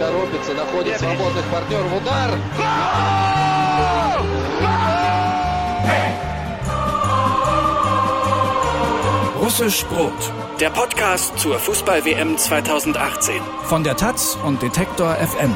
торопится, находит свободных партнеров. Удар! Russisch Brot, der Podcast zur Fußball-WM 2018 von der Taz und Detektor FM.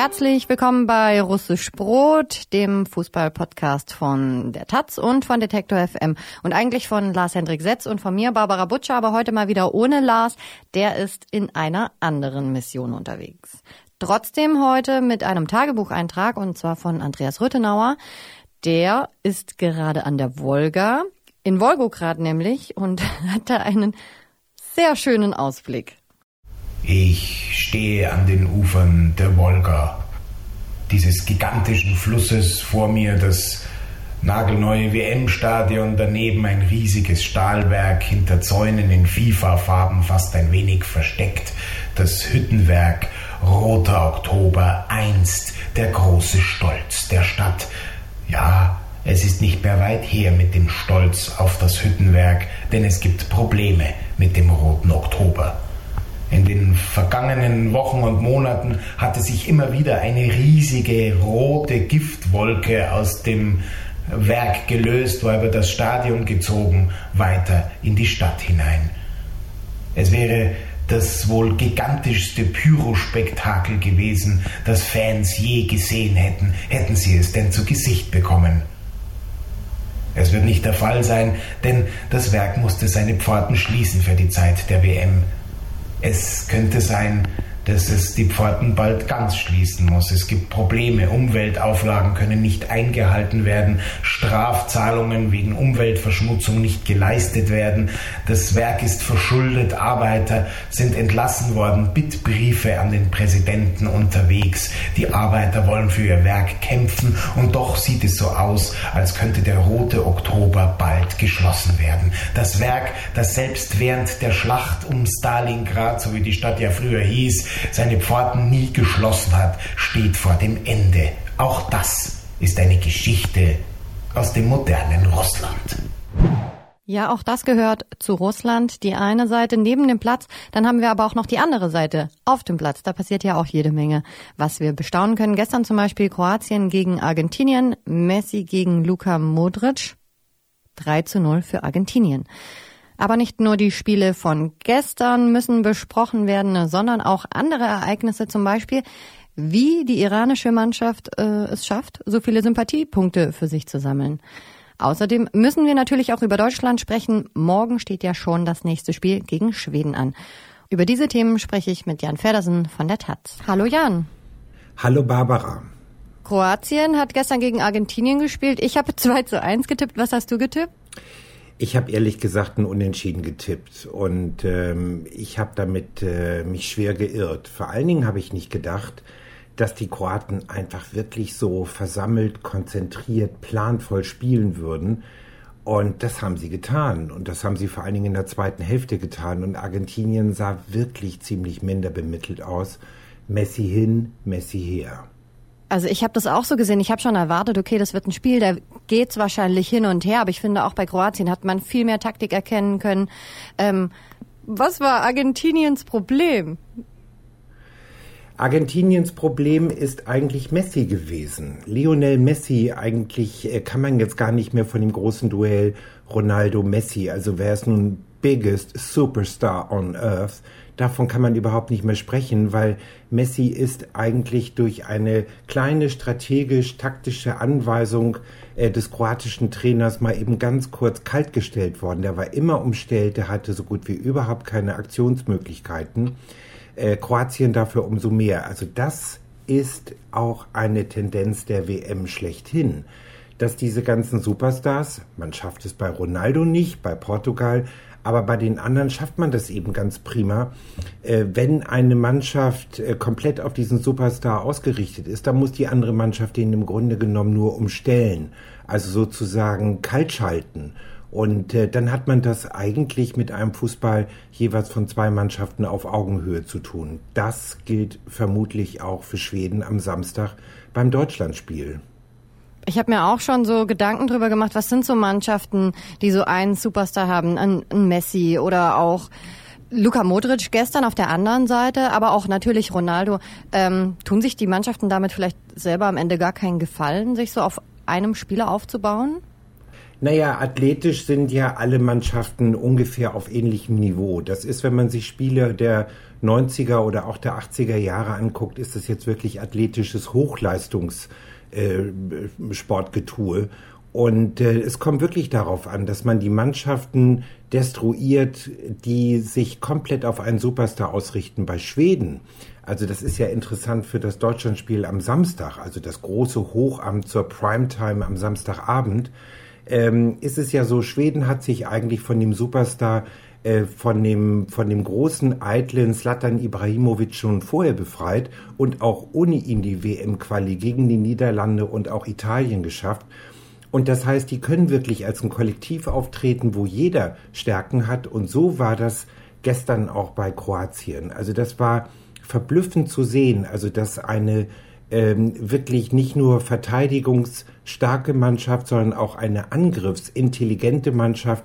Herzlich willkommen bei Russisch Brot, dem Fußball-Podcast von der Taz und von Detektor FM und eigentlich von Lars Hendrik Setz und von mir, Barbara Butcher, aber heute mal wieder ohne Lars. Der ist in einer anderen Mission unterwegs. Trotzdem heute mit einem Tagebucheintrag und zwar von Andreas Rüttenauer. Der ist gerade an der Wolga, in Wolgograd nämlich, und hat da einen sehr schönen Ausblick. Ich stehe an den Ufern der Wolga, dieses gigantischen Flusses vor mir, das nagelneue WM-Stadion, daneben ein riesiges Stahlwerk hinter Zäunen in FIFA-Farben fast ein wenig versteckt, das Hüttenwerk, roter Oktober, einst der große Stolz der Stadt. Ja, es ist nicht mehr weit her mit dem Stolz auf das Hüttenwerk, denn es gibt Probleme mit dem roten Oktober. In den vergangenen Wochen und Monaten hatte sich immer wieder eine riesige rote Giftwolke aus dem Werk gelöst, war über das Stadion gezogen, weiter in die Stadt hinein. Es wäre das wohl gigantischste Pyrospektakel gewesen, das Fans je gesehen hätten, hätten sie es denn zu Gesicht bekommen. Es wird nicht der Fall sein, denn das Werk musste seine Pforten schließen für die Zeit der WM. Es könnte sein, dass es die Pforten bald ganz schließen muss. Es gibt Probleme, Umweltauflagen können nicht eingehalten werden, Strafzahlungen wegen Umweltverschmutzung nicht geleistet werden, das Werk ist verschuldet, Arbeiter sind entlassen worden, Bittbriefe an den Präsidenten unterwegs, die Arbeiter wollen für ihr Werk kämpfen. Und doch sieht es so aus, als könnte der rote Oktober bald geschlossen werden. Das Werk, das selbst während der Schlacht um Stalingrad, so wie die Stadt ja früher hieß, seine Pforten nie geschlossen hat, steht vor dem Ende. Auch das ist eine Geschichte aus dem modernen Russland. Ja, auch das gehört zu Russland. Die eine Seite neben dem Platz, dann haben wir aber auch noch die andere Seite auf dem Platz. Da passiert ja auch jede Menge, was wir bestaunen können. Gestern zum Beispiel Kroatien gegen Argentinien, Messi gegen Luka Modric. 3 zu 0 für Argentinien. Aber nicht nur die Spiele von gestern müssen besprochen werden, sondern auch andere Ereignisse, zum Beispiel wie die iranische Mannschaft äh, es schafft, so viele Sympathiepunkte für sich zu sammeln. Außerdem müssen wir natürlich auch über Deutschland sprechen. Morgen steht ja schon das nächste Spiel gegen Schweden an. Über diese Themen spreche ich mit Jan Feddersen von der Taz. Hallo Jan. Hallo Barbara. Kroatien hat gestern gegen Argentinien gespielt. Ich habe 2 zu 1 getippt. Was hast du getippt? Ich habe ehrlich gesagt ein Unentschieden getippt und ähm, ich habe damit äh, mich schwer geirrt. Vor allen Dingen habe ich nicht gedacht, dass die Kroaten einfach wirklich so versammelt, konzentriert, planvoll spielen würden. Und das haben sie getan. Und das haben sie vor allen Dingen in der zweiten Hälfte getan. Und Argentinien sah wirklich ziemlich minder bemittelt aus. Messi hin, Messi her. Also ich habe das auch so gesehen. Ich habe schon erwartet, okay, das wird ein Spiel, da geht's wahrscheinlich hin und her. Aber ich finde, auch bei Kroatien hat man viel mehr Taktik erkennen können. Ähm, was war Argentiniens Problem? Argentiniens Problem ist eigentlich Messi gewesen. Lionel Messi, eigentlich äh, kann man jetzt gar nicht mehr von dem großen Duell Ronaldo-Messi, also wer ist nun biggest superstar on earth, davon kann man überhaupt nicht mehr sprechen, weil Messi ist eigentlich durch eine kleine strategisch-taktische Anweisung äh, des kroatischen Trainers mal eben ganz kurz kaltgestellt worden. Der war immer umstellt, der hatte so gut wie überhaupt keine Aktionsmöglichkeiten. Äh, Kroatien dafür umso mehr. Also das ist auch eine Tendenz der WM schlechthin dass diese ganzen Superstars, man schafft es bei Ronaldo nicht, bei Portugal, aber bei den anderen schafft man das eben ganz prima. Äh, wenn eine Mannschaft äh, komplett auf diesen Superstar ausgerichtet ist, dann muss die andere Mannschaft den im Grunde genommen nur umstellen, also sozusagen kaltschalten. Und äh, dann hat man das eigentlich mit einem Fußball jeweils von zwei Mannschaften auf Augenhöhe zu tun. Das gilt vermutlich auch für Schweden am Samstag beim Deutschlandspiel. Ich habe mir auch schon so Gedanken drüber gemacht, was sind so Mannschaften, die so einen Superstar haben, ein, ein Messi oder auch Luka Modric gestern auf der anderen Seite, aber auch natürlich Ronaldo. Ähm, tun sich die Mannschaften damit vielleicht selber am Ende gar keinen Gefallen, sich so auf einem Spieler aufzubauen? Naja, athletisch sind ja alle Mannschaften ungefähr auf ähnlichem Niveau. Das ist, wenn man sich Spiele der 90er oder auch der 80er Jahre anguckt, ist das jetzt wirklich athletisches Hochleistungssportgetue. Äh, und äh, es kommt wirklich darauf an, dass man die Mannschaften destruiert, die sich komplett auf einen Superstar ausrichten. Bei Schweden, also das ist ja interessant für das Deutschlandspiel am Samstag, also das große Hochamt zur Primetime am Samstagabend, ähm, ist es ja so, Schweden hat sich eigentlich von dem Superstar äh, von dem, von dem großen eitlen Slatan Ibrahimovic schon vorher befreit und auch ohne ihn die WM-Quali gegen die Niederlande und auch Italien geschafft. Und das heißt, die können wirklich als ein Kollektiv auftreten, wo jeder Stärken hat. Und so war das gestern auch bei Kroatien. Also das war verblüffend zu sehen. Also dass eine ähm, wirklich nicht nur verteidigungsstarke Mannschaft, sondern auch eine angriffsintelligente Mannschaft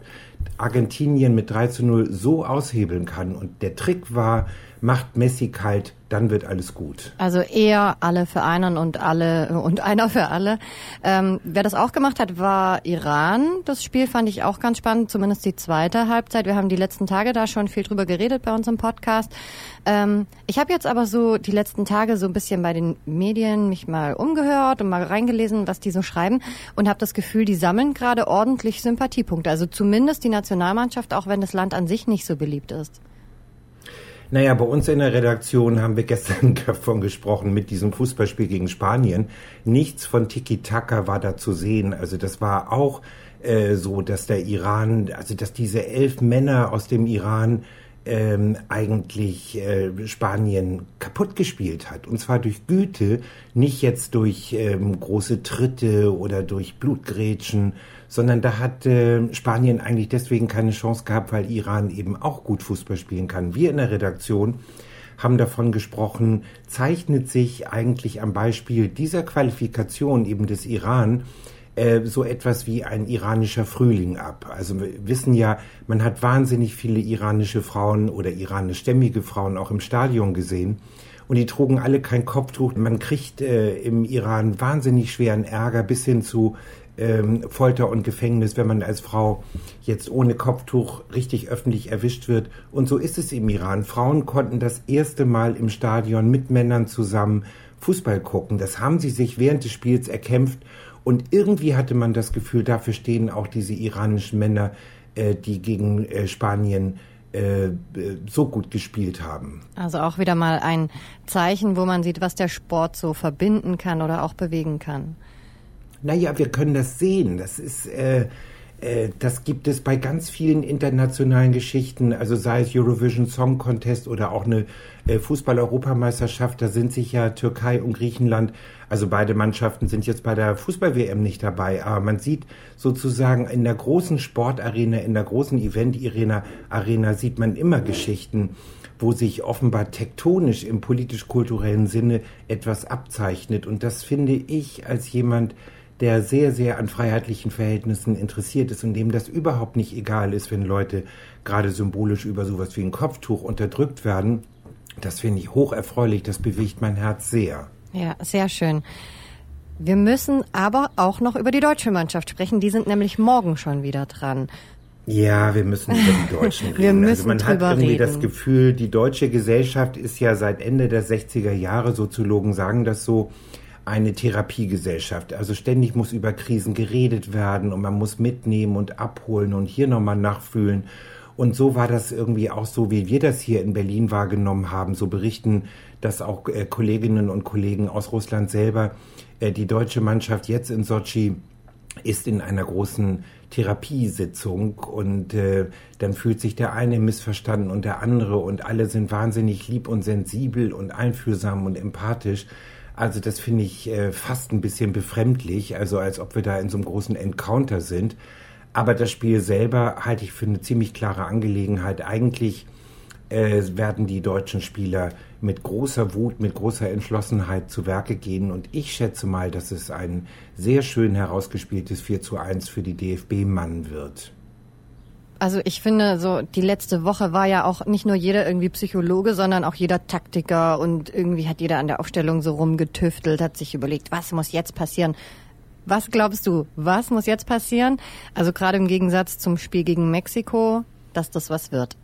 Argentinien mit 3 zu 0 so aushebeln kann. Und der Trick war, macht Messi kalt, dann wird alles gut. Also eher alle für einen und alle und einer für alle. Ähm, wer das auch gemacht hat, war Iran. Das Spiel fand ich auch ganz spannend, zumindest die zweite Halbzeit. Wir haben die letzten Tage da schon viel drüber geredet bei uns im Podcast. Ähm, ich habe jetzt aber so die letzten Tage so ein bisschen bei den Medien mich mal umgehört und mal reingelesen, was die so schreiben und habe das Gefühl, die sammeln gerade ordentlich Sympathiepunkte. Also zumindest die Nationalmannschaft, auch wenn das Land an sich nicht so beliebt ist. Naja, bei uns in der Redaktion haben wir gestern davon gesprochen mit diesem Fußballspiel gegen Spanien. Nichts von Tiki-Taka war da zu sehen. Also das war auch äh, so, dass der Iran, also dass diese elf Männer aus dem Iran ähm, eigentlich äh, Spanien kaputt gespielt hat. Und zwar durch Güte, nicht jetzt durch ähm, große Tritte oder durch Blutgrätschen, sondern da hat äh, Spanien eigentlich deswegen keine Chance gehabt, weil Iran eben auch gut Fußball spielen kann. Wir in der Redaktion haben davon gesprochen, zeichnet sich eigentlich am Beispiel dieser Qualifikation eben des Iran äh, so etwas wie ein iranischer Frühling ab. Also wir wissen ja, man hat wahnsinnig viele iranische Frauen oder iranischstämmige Frauen auch im Stadion gesehen. Und die trugen alle kein Kopftuch. Man kriegt äh, im Iran wahnsinnig schweren Ärger bis hin zu ähm, Folter und Gefängnis, wenn man als Frau jetzt ohne Kopftuch richtig öffentlich erwischt wird. Und so ist es im Iran. Frauen konnten das erste Mal im Stadion mit Männern zusammen Fußball gucken. Das haben sie sich während des Spiels erkämpft. Und irgendwie hatte man das Gefühl, dafür stehen auch diese iranischen Männer, äh, die gegen äh, Spanien äh, so gut gespielt haben. Also auch wieder mal ein Zeichen, wo man sieht, was der Sport so verbinden kann oder auch bewegen kann. Naja, wir können das sehen. Das ist, äh, äh, das gibt es bei ganz vielen internationalen Geschichten, also sei es Eurovision Song Contest oder auch eine äh, Fußball-Europameisterschaft, da sind sich ja Türkei und Griechenland, also beide Mannschaften sind jetzt bei der Fußball-WM nicht dabei, aber man sieht sozusagen in der großen Sportarena, in der großen Event-Arena Arena sieht man immer Geschichten, wo sich offenbar tektonisch im politisch-kulturellen Sinne etwas abzeichnet. Und das finde ich als jemand, der sehr, sehr an freiheitlichen Verhältnissen interessiert ist und dem das überhaupt nicht egal ist, wenn Leute gerade symbolisch über sowas wie ein Kopftuch unterdrückt werden. Das finde ich hocherfreulich, das bewegt mein Herz sehr. Ja, sehr schön. Wir müssen aber auch noch über die deutsche Mannschaft sprechen. Die sind nämlich morgen schon wieder dran. Ja, wir müssen über die Deutschen reden. wir also müssen also man hat irgendwie reden. das Gefühl, die deutsche Gesellschaft ist ja seit Ende der 60er Jahre, Soziologen sagen das so, eine Therapiegesellschaft. Also ständig muss über Krisen geredet werden und man muss mitnehmen und abholen und hier nochmal nachfühlen. Und so war das irgendwie auch so, wie wir das hier in Berlin wahrgenommen haben. So berichten das auch äh, Kolleginnen und Kollegen aus Russland selber. Äh, die deutsche Mannschaft jetzt in Sochi ist in einer großen Therapiesitzung und äh, dann fühlt sich der eine missverstanden und der andere und alle sind wahnsinnig lieb und sensibel und einfühlsam und empathisch. Also das finde ich äh, fast ein bisschen befremdlich, also als ob wir da in so einem großen Encounter sind. Aber das Spiel selber halte ich für eine ziemlich klare Angelegenheit. Eigentlich äh, werden die deutschen Spieler mit großer Wut, mit großer Entschlossenheit zu Werke gehen. Und ich schätze mal, dass es ein sehr schön herausgespieltes 4 zu 1 für die DFB-Mann wird. Also ich finde, so die letzte Woche war ja auch nicht nur jeder irgendwie Psychologe, sondern auch jeder Taktiker und irgendwie hat jeder an der Aufstellung so rumgetüftelt, hat sich überlegt, was muss jetzt passieren. Was glaubst du, was muss jetzt passieren? Also gerade im Gegensatz zum Spiel gegen Mexiko, dass das was wird.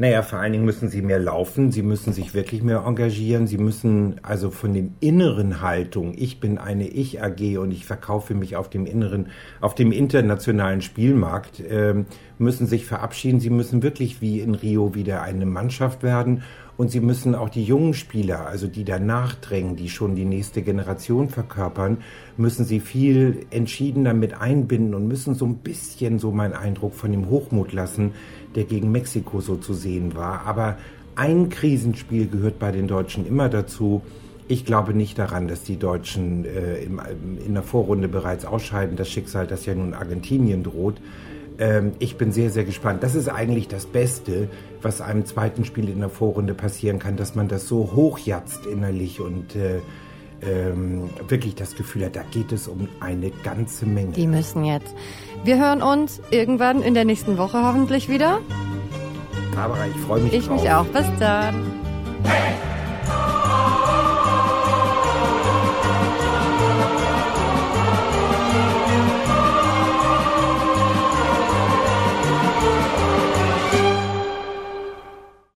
Naja, vor allen Dingen müssen sie mehr laufen, sie müssen sich wirklich mehr engagieren, sie müssen also von dem inneren Haltung, ich bin eine Ich-AG und ich verkaufe mich auf dem inneren, auf dem internationalen Spielmarkt, äh, müssen sich verabschieden, sie müssen wirklich wie in Rio wieder eine Mannschaft werden und sie müssen auch die jungen Spieler, also die danach drängen, die schon die nächste Generation verkörpern, müssen sie viel entschiedener mit einbinden und müssen so ein bisschen, so mein Eindruck, von dem Hochmut lassen, der gegen Mexiko so zu sehen war. Aber ein Krisenspiel gehört bei den Deutschen immer dazu. Ich glaube nicht daran, dass die Deutschen äh, im, in der Vorrunde bereits ausscheiden. Das Schicksal, das ja nun Argentinien droht. Ähm, ich bin sehr, sehr gespannt. Das ist eigentlich das Beste, was einem zweiten Spiel in der Vorrunde passieren kann, dass man das so hochjatzt innerlich und äh, ähm, wirklich das Gefühl hat, da geht es um eine ganze Menge. Die müssen jetzt. Wir hören uns irgendwann in der nächsten Woche hoffentlich wieder. Aber ich freue mich Ich drauf. mich auch. Bis dann. Hey!